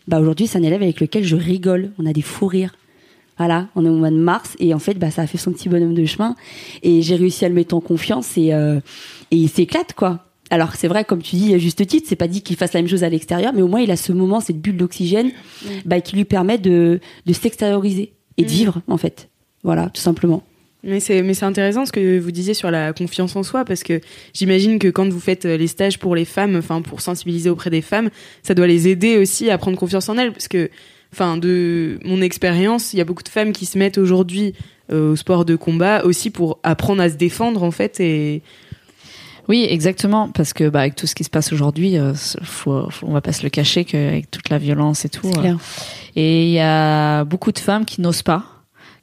Bah aujourd'hui, c'est un élève avec lequel je rigole. On a des fous rires. Voilà, on est au mois de mars et en fait, bah ça a fait son petit bonhomme de chemin et j'ai réussi à le mettre en confiance et euh, et il s'éclate quoi. Alors c'est vrai, comme tu dis à juste titre, c'est pas dit qu'il fasse la même chose à l'extérieur, mais au moins il a ce moment, cette bulle d'oxygène, bah, qui lui permet de de s'extérioriser et de Mm. vivre en fait. Voilà, tout simplement. Mais c'est mais c'est intéressant ce que vous disiez sur la confiance en soi parce que j'imagine que quand vous faites euh, les stages pour les femmes, enfin pour sensibiliser auprès des femmes, ça doit les aider aussi à prendre confiance en elles parce que enfin de mon expérience, il y a beaucoup de femmes qui se mettent aujourd'hui euh, au sport de combat aussi pour apprendre à se défendre en fait et Oui, exactement, parce que bah, avec tout ce qui se passe aujourd'hui, euh, faut, faut- on va pas se le cacher qu'avec toute la violence et tout. Euh, et il y a beaucoup de femmes qui n'osent pas,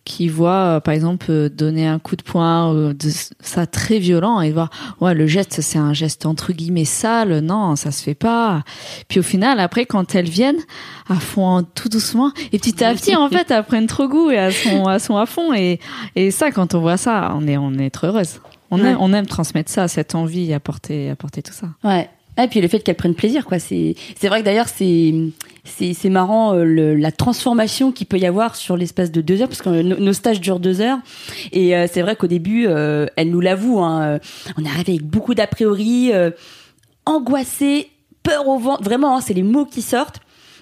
qui voient, euh, par exemple, euh, donner un coup de poing, euh, de, ça très violent, et voir, ouais, le geste, c'est un geste entre guillemets sale, non, ça se fait pas. Puis au final, après, quand elles viennent, à fond, tout doucement, et petit à petit, en fait, elles prennent trop goût et elles sont, elles sont à fond. Et, et ça, quand on voit ça, on est, on est trop heureuse. On, Ouais. aime, on aime transmettre ça, cette envie, apporter, apporter tout ça. Ouais. Et puis le fait qu'elles prennent plaisir, quoi. C'est c'est vrai que d'ailleurs c'est c'est c'est marrant euh, le, la transformation qu'il peut y avoir sur l'espace de deux heures, parce que euh, nos, nos stages durent deux heures. Et euh, c'est vrai qu'au début, elle nous l'avoue, hein, on est arrivé avec beaucoup d'a priori, angoissé, peur au ventre. Vraiment, hein, c'est les mots qui sortent.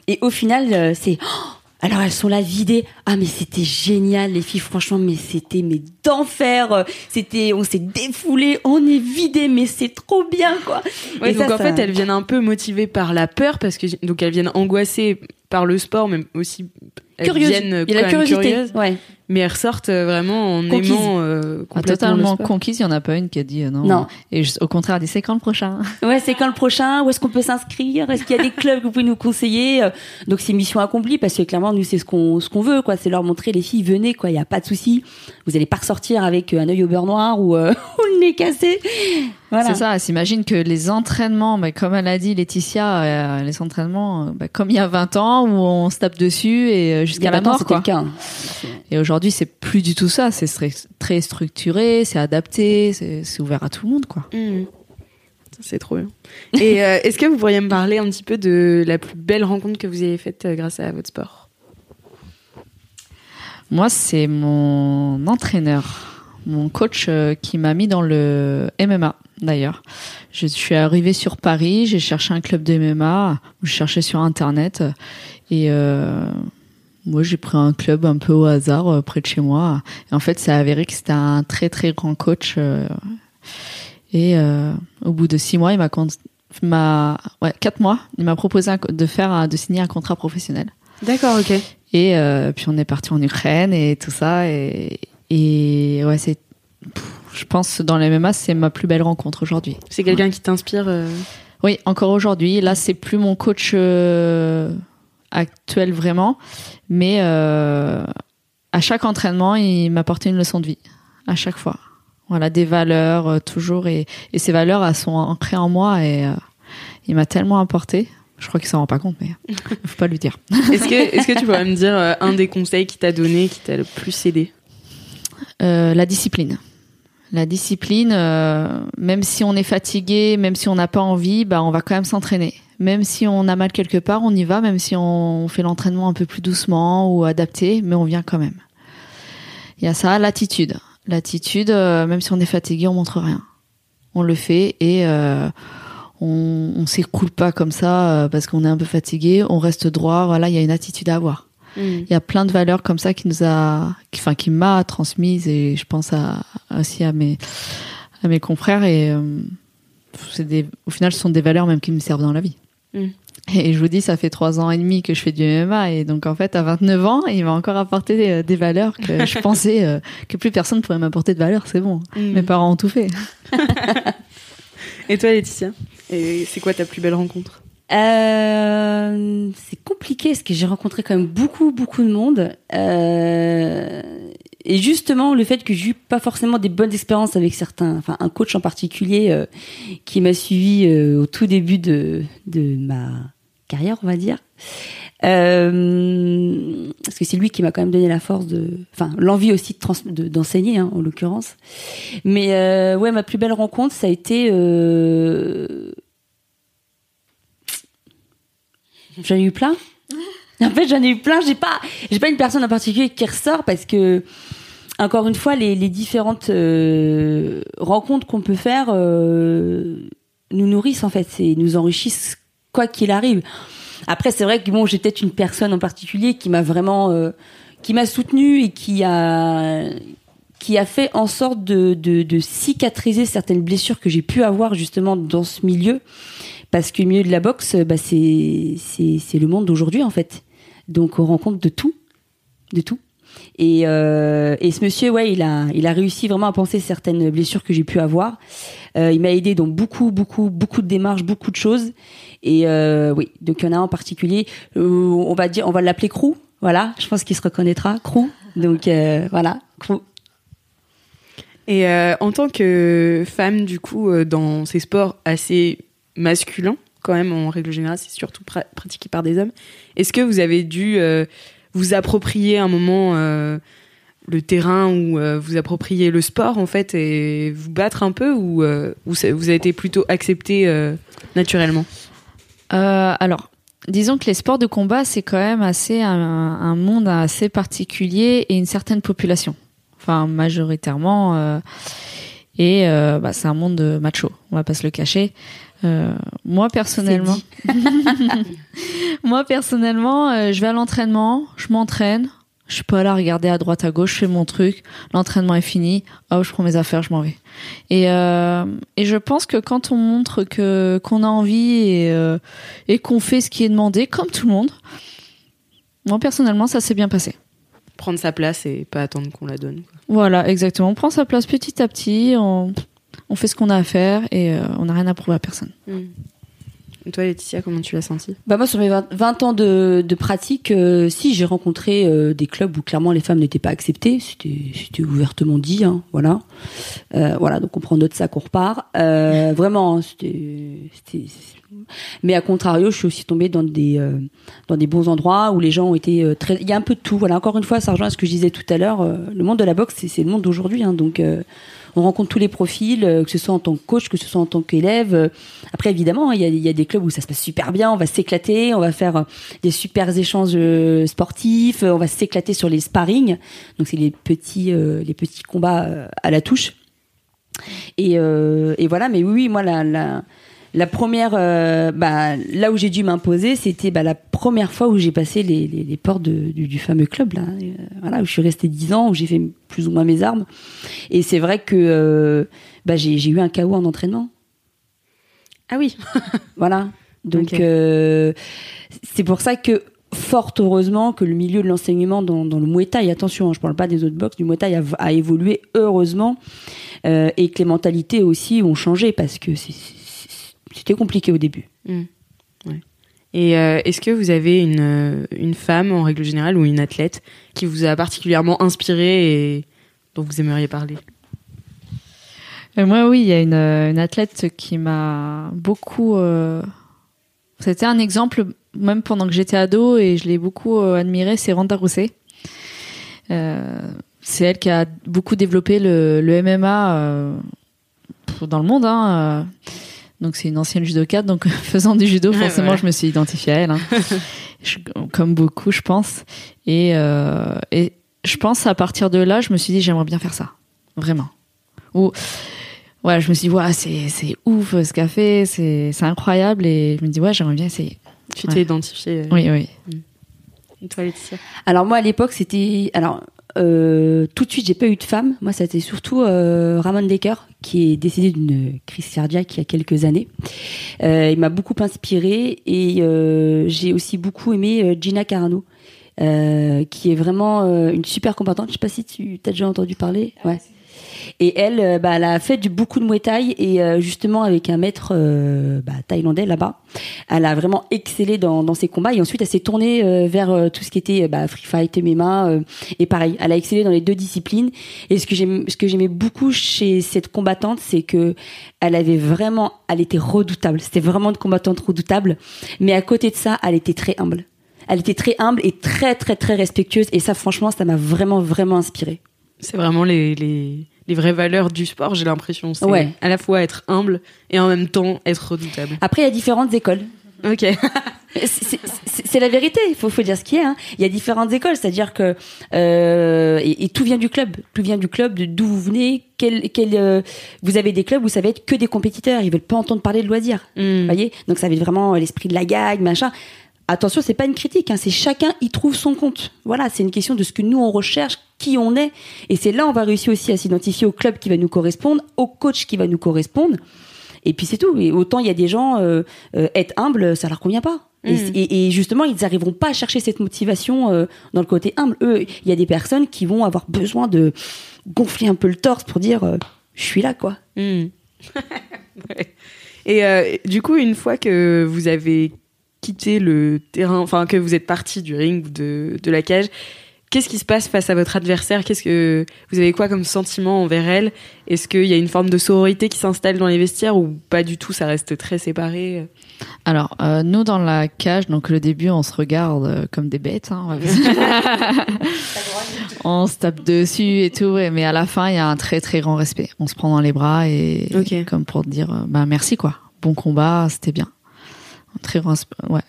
Et au final, c'est Oh alors elles sont là vidées. Ah mais c'était génial les filles franchement mais c'était mais d'enfer. C'était on s'est défoulé, on est vidé mais c'est trop bien quoi. Ouais, Et donc ça, en ça- fait, elles viennent un peu motivées par la peur parce que donc elles viennent angoissées par le sport, mais aussi elles viennent Il y a la curiosité. curieuses, Ouais. mais elles ressortent euh, vraiment en Conquises. aimant euh, Ah, totalement conquise, il n'y en a pas une qui a dit euh, non. Non. Et au contraire, elle dit c'est quand le prochain? Ouais, c'est quand le prochain? Où est-ce qu'on peut s'inscrire? Est-ce qu'il y a des clubs que vous pouvez nous conseiller? Euh, Donc c'est mission accomplie parce que clairement nous c'est ce qu'on ce qu'on veut quoi, c'est leur montrer les filles venez quoi, il y a pas de souci. Vous allez pas ressortir avec un œil au beurre noir ou, euh, ou le nez cassé. Voilà. C'est ça, elle s'imagine que les entraînements, bah, comme elle a dit Laetitia, euh, les entraînements, euh, bah, comme il y a 20 ans où on se tape dessus et euh, jusqu'à a la mort quoi. Et aujourd'hui, c'est plus du tout ça, c'est très structuré, c'est adapté, c'est c'est ouvert à tout le monde quoi. Mmh. C'est trop bien. Et euh, est-ce que vous pourriez me parler un petit peu de la plus belle rencontre que vous avez faite euh, grâce à votre sport? Moi, c'est mon entraîneur, mon coach euh, qui m'a mis dans le MMA d'ailleurs. Je suis arrivée sur Paris, j'ai cherché un club de MMA, je cherchais sur internet et euh, moi j'ai pris un club un peu au hasard euh, près de chez moi. Et en fait, ça a avéré que c'était un très très grand coach. et au bout de six mois, il m'a ouais quatre mois, il m'a proposé un de faire un- de signer un contrat professionnel. D'accord, ok. Et euh, puis on est parti en Ukraine et tout ça. Et, et ouais, c'est. Je pense dans les MMA, c'est ma plus belle rencontre aujourd'hui. C'est quelqu'un qui t'inspire euh, Oui, encore aujourd'hui. Là, c'est plus mon coach euh, actuel vraiment, mais euh, à chaque entraînement, il m'apportait une leçon de vie. À chaque fois. Voilà, des valeurs toujours. Et, et ces valeurs, elles sont ancrées en moi et il m'a tellement apporté. Je crois qu'il s'en rend pas compte, mais faut pas lui dire. Est-ce que, est-ce que tu pourrais me dire un des conseils qu'il t'a donné, qui t'a le plus aidé? Euh, la discipline. La discipline, euh, même si on est fatigué, même si on n'a pas envie, bah on va quand même s'entraîner. Même si on a mal quelque part, on y va, même si on fait l'entraînement un peu plus doucement ou adapté, mais on vient quand même. Il y a ça, l'attitude. L'attitude, euh, même si on est fatigué, on montre rien. On le fait et on, on s'écroule pas comme ça parce qu'on est un peu fatigué. On reste droit. Voilà, il y a une attitude à avoir. Il y a plein de valeurs comme ça qui nous a, qui, enfin, qui m'a transmise et je pense à, aussi à mes, à mes confrères et euh, c'est des, au final, ce sont des valeurs même qui me servent dans la vie. Mm. Et je vous dis, ça fait trois ans et demi que je fais du MMA et donc en fait, à 29 ans, il m'a encore apporté des, des valeurs que je pensais euh, que plus personne pourrait m'apporter de valeurs. C'est bon. Mm. Mes parents ont tout fait. Et toi, Laetitia? Et c'est quoi ta plus belle rencontre? Euh, c'est compliqué parce que j'ai rencontré quand même beaucoup, beaucoup de monde. Euh, et justement, le fait que j'ai eu pas forcément des bonnes expériences avec certains, enfin un coach en particulier euh, qui m'a suivi euh, au tout début de, de ma carrière, on va dire. Euh, parce que c'est lui qui m'a quand même donné la force de, enfin l'envie aussi de d'enseigner hein, en l'occurrence. Mais euh, ouais, ma plus belle rencontre, ça a été euh, J'en ai eu plein. En fait, j'en ai eu plein. J'ai pas, j'ai pas une personne en particulier qui ressort parce que, encore une fois, les, les différentes euh, rencontres qu'on peut faire euh, nous nourrissent en fait, et nous enrichissent quoi qu'il arrive. Après, c'est vrai que bon, j'ai peut-être une personne en particulier qui m'a vraiment, euh, qui m'a soutenue et qui a, qui a fait en sorte de, de, de cicatriser certaines blessures que j'ai pu avoir justement dans ce milieu, parce que le milieu de la boxe, bah, c'est, le monde d'aujourd'hui en fait. Donc on rencontre de tout, de tout. Et, euh, et ce monsieur, ouais, il a, il a réussi vraiment à penser certaines blessures que j'ai pu avoir. Euh, il m'a aidé dans beaucoup, beaucoup, beaucoup de démarches, beaucoup de choses. Et euh, oui, donc il y en a un en particulier. euh, on va dire, on va l'appeler Crou. Voilà, je pense qu'il se reconnaîtra, Crou. Donc euh, voilà, Crou. Et euh, en tant que femme, du coup, dans ces sports assez masculins, quand même, en règle générale, c'est surtout pra- pratiqué par des hommes. Est-ce que vous avez dû euh, vous approprier un moment euh, le terrain ou euh, vous approprier le sport, en fait, et vous battre un peu ou, vous avez été plutôt accepté naturellement? Alors, disons que les sports de combat, c'est quand même assez un, monde assez particulier et une certaine population. Enfin, majoritairement. et bah, c'est un monde de macho, on va pas se le cacher. Euh, moi personnellement, moi personnellement, euh, je vais à l'entraînement, je m'entraîne, je suis pas là à regarder à droite à gauche, je fais mon truc, l'entraînement est fini, hop, je prends mes affaires, je m'en vais. Et euh, et je pense que quand on montre que qu'on a envie et et qu'on fait ce qui est demandé, comme tout le monde, moi personnellement, ça s'est bien passé. Prendre sa place et pas attendre qu'on la donne. quoi. Voilà, exactement. On prend sa place petit à petit, on, on fait ce qu'on a à faire et euh, on n'a rien à prouver à personne. Et toi, Laetitia, comment tu l'as senti? Bah moi sur mes 20, 20 ans de, de pratique, euh, si j'ai rencontré euh, des clubs où clairement les femmes n'étaient pas acceptées, c'était ouvertement dit, hein, voilà, Euh, voilà donc on prend notre sac, on repart. Euh, vraiment, hein, c'était, mais à contrario, je suis aussi tombée dans des euh, dans des bons endroits où les gens ont été euh, très, il y a un peu de tout, voilà. Encore une fois, ça rejoint à ce que je disais tout à l'heure, euh, le monde de la boxe, c'est c'est le monde d'aujourd'hui, hein, donc. On rencontre tous les profils, euh, que ce soit en tant que coach, que ce soit en tant qu'élève. Euh, Après, évidemment, il y a, y a des clubs où ça se passe super bien, on va s'éclater, on va faire euh, des super échanges sportifs, on va s'éclater sur les sparring. Donc, c'est les petits, euh, les petits combats à la touche. Et, euh, et voilà, mais oui, oui, moi, la, la, la première, euh, bah, là où j'ai dû m'imposer, c'était bah, la première fois où j'ai passé les, les, les portes de- du, du fameux club, là, euh, voilà, où je suis restée 10 ans, où j'ai fait plus ou moins mes armes. Et c'est vrai que euh, bah, j'ai j'ai eu un KO en entraînement. Ah oui. Voilà. Donc Ok. euh, c'est pour ça que fort heureusement que le milieu de l'enseignement dans, dans le Muay Thai, attention, hein, je parle pas des autres box, du Muay Thai a, a évolué heureusement euh, et que les mentalités aussi ont changé parce que c'est- c'est- c'était compliqué au début. Et euh, est-ce que vous avez une, euh, une femme en règle générale ou une athlète qui vous a particulièrement inspiré et dont vous aimeriez parler? Et moi, oui, il y a une, euh, une athlète qui m'a beaucoup. euh, C'était un exemple, même pendant que j'étais ado, et je l'ai beaucoup euh, admirée, c'est Randa Rousset. Euh, c'est elle qui a beaucoup développé le, le MMA euh, dans le monde. Hein, euh. Donc, c'est une ancienne judokate, donc faisant du judo, Ouais, forcément, je me suis identifiée à elle. hein. Je- comme beaucoup, je pense. Et, euh, et je pense à partir de là, je me suis dit, j'aimerais bien faire ça. Vraiment. Ou ouais, je me suis dit, ouais, c'est, c'est ouf ce qu'elle fait, c'est, c'est incroyable. Et je me dis, ouais, j'aimerais bien essayer. Tu Ouais. t'es identifié Oui, oui. Et toi, Laetitia? Alors moi à l'époque c'était alors euh, tout de suite j'ai pas eu de femme. Moi été surtout euh, Ramon Decker qui est décédé d'une crise cardiaque il y a quelques années. Euh, il m'a beaucoup inspiré et euh, j'ai aussi beaucoup aimé euh, Gina Carano. euh, qui est vraiment une super combattante. Je sais pas si tu as déjà entendu parler. Ouais. Et elle, euh, bah, elle a fait du, beaucoup de Muay Thai et euh, justement avec un maître euh, bah, thaïlandais là-bas, elle a vraiment excellé dans, dans ses combats et ensuite elle s'est tournée euh, vers euh, tout ce qui était euh, bah, free fight, MMA et pareil, elle a excellé dans les deux disciplines. Et ce que j'aime, ce que j'aimais beaucoup chez cette combattante, c'est que elle avait vraiment, elle était redoutable. C'était vraiment une combattante redoutable, mais à côté de ça, elle était très humble. Elle était très humble et très très très respectueuse et ça franchement, ça m'a vraiment vraiment inspiré. C'est vraiment les, les, les vraies valeurs du sport, j'ai l'impression. C'est Ouais. à la fois être humble et en même temps être redoutable. Après, il y a différentes écoles. Ok. C'est- la vérité, il faut, faut dire ce qui est. Hein. Il y a différentes écoles, c'est-à-dire que euh, et, et tout vient du club, tout vient du club, de d'où vous venez. Quel, quel, euh, vous avez des clubs où ça va être que des compétiteurs, ils veulent pas entendre parler de loisirs. Vous voyez, donc ça va être vraiment l'esprit de la gag, machin. Attention, c'est pas une critique, hein, c'est chacun y trouve son compte. Voilà, c'est une question de ce que nous on recherche, qui on est, et c'est là on va réussir aussi à s'identifier au club qui va nous correspondre, au coach qui va nous correspondre. Et puis c'est tout. Et autant il y a des gens euh, euh, être humble, ça leur convient pas. Et, et- et justement, ils n'arriveront pas à chercher cette motivation euh, dans le côté humble. Eux, il y a des personnes qui vont avoir besoin de gonfler un peu le torse pour dire euh, je suis là quoi. Ouais. Et euh, du coup, une fois que vous avez quitté le terrain, enfin que vous êtes parti du ring ou de, de la cage, qu'est-ce qui se passe face à votre adversaire? Qu'est-ce que vous avez quoi comme sentiment envers elle? Est-ce qu'il y a une forme de sororité qui s'installe dans les vestiaires ou pas du tout Ça reste très séparé? Alors, euh, nous dans la cage, donc le début, on se regarde euh, comme des bêtes. Hein, on se tape dessus et tout, mais à la fin, il y a un très très grand respect. On se prend dans les bras et comme pour dire, euh, bah merci quoi, bon combat, c'était bien. Un très grand, ouais.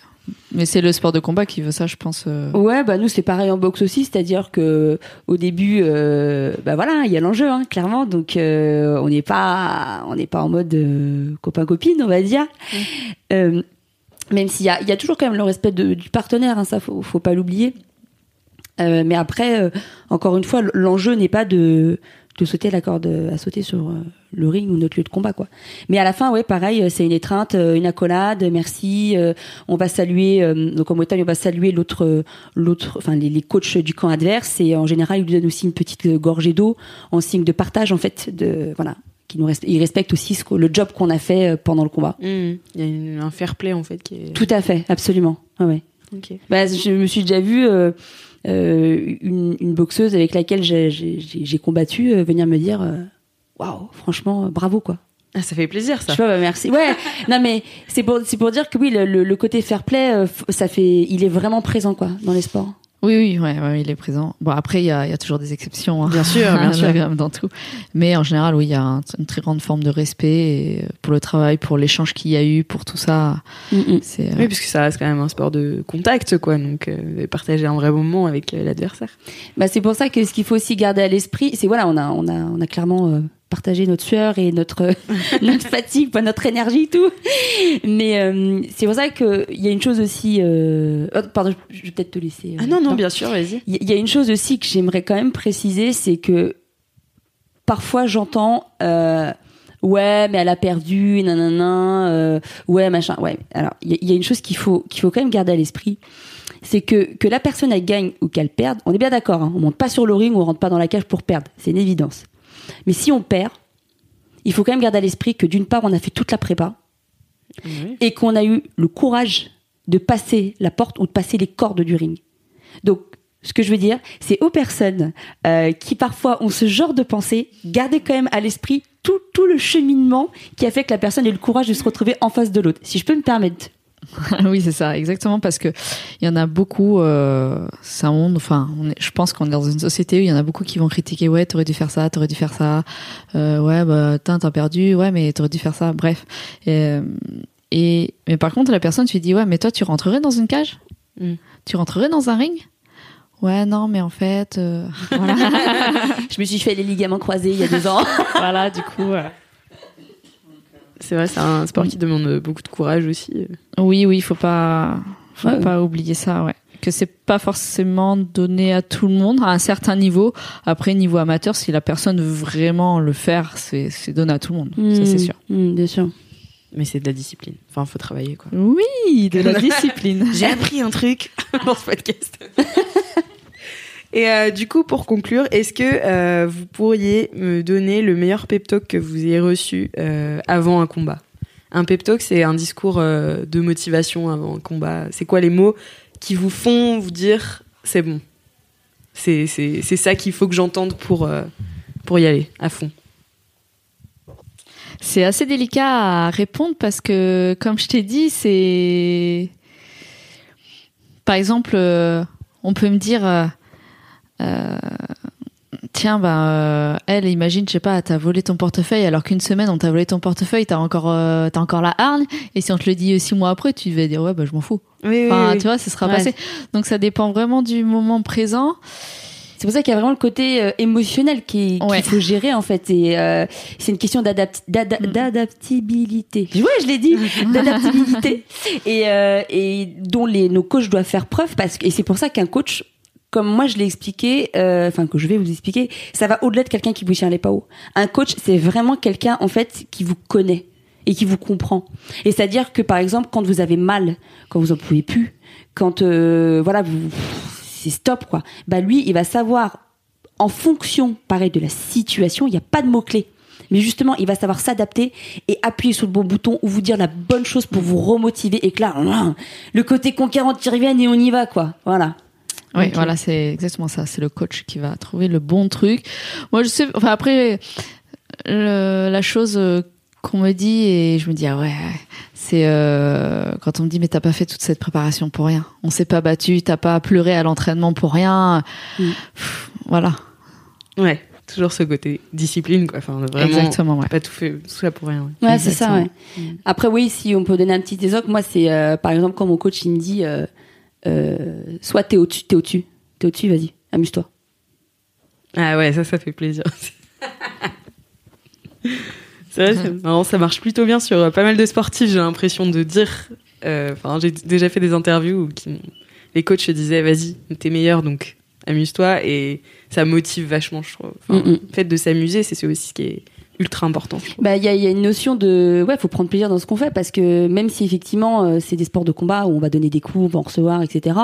Mais c'est le sport de combat qui veut ça, je pense. euh. Ouais, bah nous c'est pareil en boxe aussi, c'est-à-dire que au début, euh, bah voilà, il y a l'enjeu, hein, clairement. Donc euh, on n'est pas, on n'est pas en mode euh, copain copine, on va dire. Euh, même s'il y a, il y a toujours quand même le respect de- du partenaire, hein, ça faut, faut pas l'oublier. Mais après, encore une fois, l'enjeu n'est pas de de sauter la corde à sauter sur euh, le ring ou notre lieu de combat quoi. Mais à la fin ouais pareil euh, c'est une étreinte, euh, une accolade, merci, euh, on va saluer euh, donc en Bretagne on va saluer l'autre l'autre enfin les, les coachs du camp adverse et en général ils lui donnent aussi une petite gorgée d'eau en signe de partage en fait de voilà qui nous respe- ils respectent aussi ce le job qu'on a fait pendant le combat. Il y a une- un fair play en fait qui est. Tout à fait, absolument. Ah ouais. Ok. Bah, je me suis déjà vu euh, une, une boxeuse avec laquelle j'ai- combattu euh, venir me dire euh, waouh, franchement, euh, bravo quoi. Ah, ça fait plaisir ça. Tu vois, bah, merci. Ouais, non mais c'est pour c'est pour dire que oui, le, le- le côté fair play, euh, ça fait, il est vraiment présent quoi dans les sports. Oui, oui, ouais, ouais, il est présent. Bon, après, il y a, il y a toujours des exceptions. hein. Bien sûr, bien sûr. Dans tout. Mais en général, oui, il y a un- une très grande forme de respect pour le travail, pour l'échange qu'il y a eu, pour tout ça. C'est, euh, Oui, parce que ça reste quand même un sport de contact, quoi. Donc, euh, partager un vrai moment avec euh, l'adversaire. Bah, c'est pour ça que ce qu'il faut aussi garder à l'esprit, c'est voilà, on a, on a, on a clairement partagé notre sueur et notre, notre fatigue, pas notre énergie, tout. Mais euh, c'est pour ça que il y a une chose aussi. Euh... oh, pardon, je vais peut-être te laisser. euh, Ah non, non, non. bien sûr, vas-y. Il y- a une chose aussi que j'aimerais quand même préciser, c'est que parfois j'entends euh, ouais mais elle a perdu nanana ouais machin ouais alors il y, a- il y a une chose qu'il faut qu'il faut quand même garder à l'esprit c'est que que la personne elle gagne ou qu'elle perde on est bien d'accord hein, on monte pas sur le ring on rentre pas dans la cage pour perdre c'est une évidence mais si on perd il faut quand même garder à l'esprit que d'une part on a fait toute la prépa et qu'on a eu le courage de passer la porte ou de passer les cordes du ring. Donc, ce que je veux dire, c'est aux personnes euh, qui parfois ont ce genre de pensée, gardez quand même à l'esprit tout, tout le cheminement qui a fait que la personne ait le courage de se retrouver en face de l'autre. Si je peux me permettre. oui, c'est ça, exactement, parce que il y en a beaucoup. Euh, c'est un monde. Enfin, on est- je pense qu'on est dans une société où il y en a beaucoup qui vont critiquer. Ouais, t'aurais dû faire ça, t'aurais dû faire ça. Euh, ouais, bah, t'as perdu. Ouais, mais t'aurais dû faire ça. Bref. Et, euh, et mais par contre, la personne, tu lui dis, ouais, mais toi, tu rentrerais dans une cage? Mm. Tu rentrerais dans un ring? Ouais, non, mais en fait, euh, voilà, Je me suis fait les ligaments croisés il y a deux ans. voilà, du coup. C'est vrai, c'est un sport qui demande beaucoup de courage aussi. Oui, oui, faut pas, faut Ouais. pas oublier ça, ouais. Que c'est pas forcément donné à tout le monde à un certain niveau. Après, niveau amateur, si la personne veut vraiment le faire, c'est, c'est donné à tout le monde. Ça, c'est sûr. Mm, bien sûr. Mais c'est de la discipline. Enfin, faut travailler, quoi. Oui, de la discipline. J'ai appris un truc dans ce podcast. Et euh, du coup, pour conclure, est-ce que euh, vous pourriez me donner le meilleur pep talk que vous ayez reçu euh, avant un combat? Un pep talk, c'est un discours de motivation avant un combat. C'est quoi les mots qui vous font vous dire c'est bon? C'est ça qu'il faut que j'entende pour pour y aller à fond. C'est assez délicat à répondre parce que, comme je t'ai dit, c'est. Par exemple, on peut me dire euh, tiens, euh, elle, imagine, je sais pas, t'as volé ton portefeuille alors qu'une semaine on t'a volé ton portefeuille, t'as encore, euh, t'as encore la hargne. Et si on te le dit six mois après, tu vas dire ouais, bah je m'en fous. Oui, Enfin, oui, oui. tu vois, ça sera Ouais. passé. Donc ça dépend vraiment du moment présent. C'est pour ça qu'il y a vraiment le côté euh, émotionnel qui- qu'il Ouais. faut gérer en fait. Et euh, c'est une question d'adapt- d'ada- Mm. d'adaptabilité. Ouais, je l'ai dit, d'adaptabilité. Et, euh, et dont les, nos coachs doivent faire preuve parce que et c'est pour ça qu'un coach comme moi je l'ai expliqué, euh, enfin que je vais vous expliquer, ça va au-delà de quelqu'un qui vous tient les pas hauts. Un coach, c'est vraiment quelqu'un en fait qui vous connaît et qui vous comprend. Et c'est-à-dire que par exemple, quand vous avez mal, quand vous en pouvez plus, quand euh, voilà, c'est stop quoi. Bah lui, il va savoir en fonction, pareil, de la situation, il n'y a pas de mots-clés. Mais justement, il va savoir s'adapter et appuyer sur le bon bouton ou vous dire la bonne chose pour vous remotiver et que là, le côté conquérant qui revient et on y va, quoi. Voilà. Oui, voilà, c'est exactement ça. C'est le coach qui va trouver le bon truc. Moi, je sais. Enfin, après, le- la chose euh, qu'on me dit et je me dis ah ouais, c'est euh, quand on me dit mais t'as pas fait toute cette préparation pour rien. On s'est pas battu, t'as pas pleuré à l'entraînement pour rien. Mm. Pff, voilà, Ouais, toujours ce côté discipline, quoi. Enfin, vraiment, exactement. Ouais. pas tout fait tout ça pour rien. ouais. Ouais, c'est ça, ouais. Après, oui, si on peut donner un petit exemple, moi, c'est euh, par exemple quand mon coach il me dit euh, euh, soit t'es au-dessus, t'es au-dessus, t'es au-dessus, vas-y, amuse-toi. Ah ouais, ça, ça fait plaisir. C'est vrai, marrant, ça marche plutôt bien sur euh, pas mal de sportifs, j'ai l'impression de dire. euh, Enfin, j'ai déjà fait des interviews où qui- les coachs se disaient, vas-y, t'es meilleur, donc amuse-toi, et ça motive vachement, je trouve. Mm, mm. Le fait de s'amuser, c'est aussi ce qui est ultra important. Bah, il y a, il y a une notion de, ouais, faut prendre plaisir dans ce qu'on fait parce que même si effectivement euh, c'est des sports de combat où on va donner des coups, on va en recevoir, etc.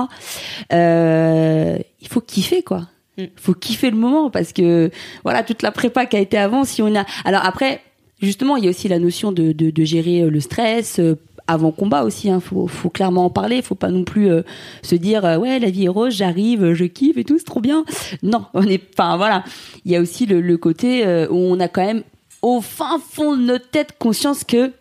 Euh, il faut kiffer quoi. Mm. Faut kiffer le moment parce que voilà toute la prépa qui a été avant. Si on a, alors après, justement, il y a aussi la notion de, de, de gérer euh, le stress. avant combat aussi, hein, faut, faut clairement en parler. Faut pas non plus euh, se dire euh, ouais la vie est rose, j'arrive, je kiffe et tout, c'est trop bien. Non, on est, enfin voilà, il y a aussi le, le côté euh, où on a quand même au fin fond de notre tête conscience que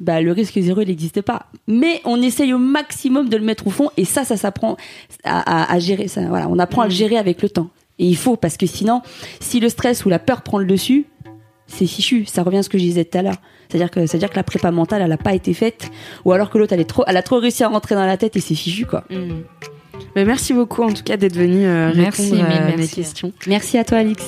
bah, le risque zéro il n'existe pas. Mais on essaye au maximum de le mettre au fond et ça, ça s'apprend à, à, à gérer. Ça, voilà, on apprend à le gérer avec le temps. Et il faut parce que sinon, si le stress ou la peur prend le dessus, c'est fichu. Ça revient à ce que je disais tout à l'heure. C'est-à-dire que, c'est-à-dire que la prépa mentale, elle n'a pas été faite, ou alors que l'autre, elle est trop, elle a trop réussi à rentrer dans la tête et c'est fichu, quoi. Mais merci beaucoup, en tout cas, d'être venu euh, Merci, répondre à mille mes merci. questions. Merci à toi, Alix.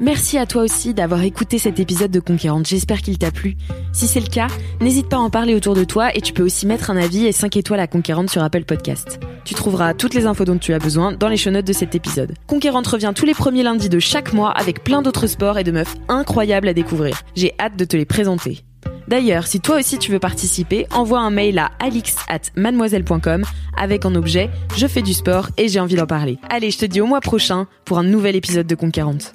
Merci à toi aussi d'avoir écouté cet épisode de Conquérante, j'espère qu'il t'a plu. Si c'est le cas, n'hésite pas à en parler autour de toi et tu peux aussi mettre un avis et 5 étoiles à Conquérante sur Apple Podcast. Tu trouveras toutes les infos dont tu as besoin dans les show notes de cet épisode. Conquérante revient tous les premiers lundis de chaque mois avec plein d'autres sports et de meufs incroyables à découvrir. J'ai hâte de te les présenter. D'ailleurs, si toi aussi tu veux participer, envoie un mail à alix at mademoiselle.com avec en objet Je fais du sport et j'ai envie d'en parler. Allez, je te dis au mois prochain pour un nouvel épisode de Conquérante.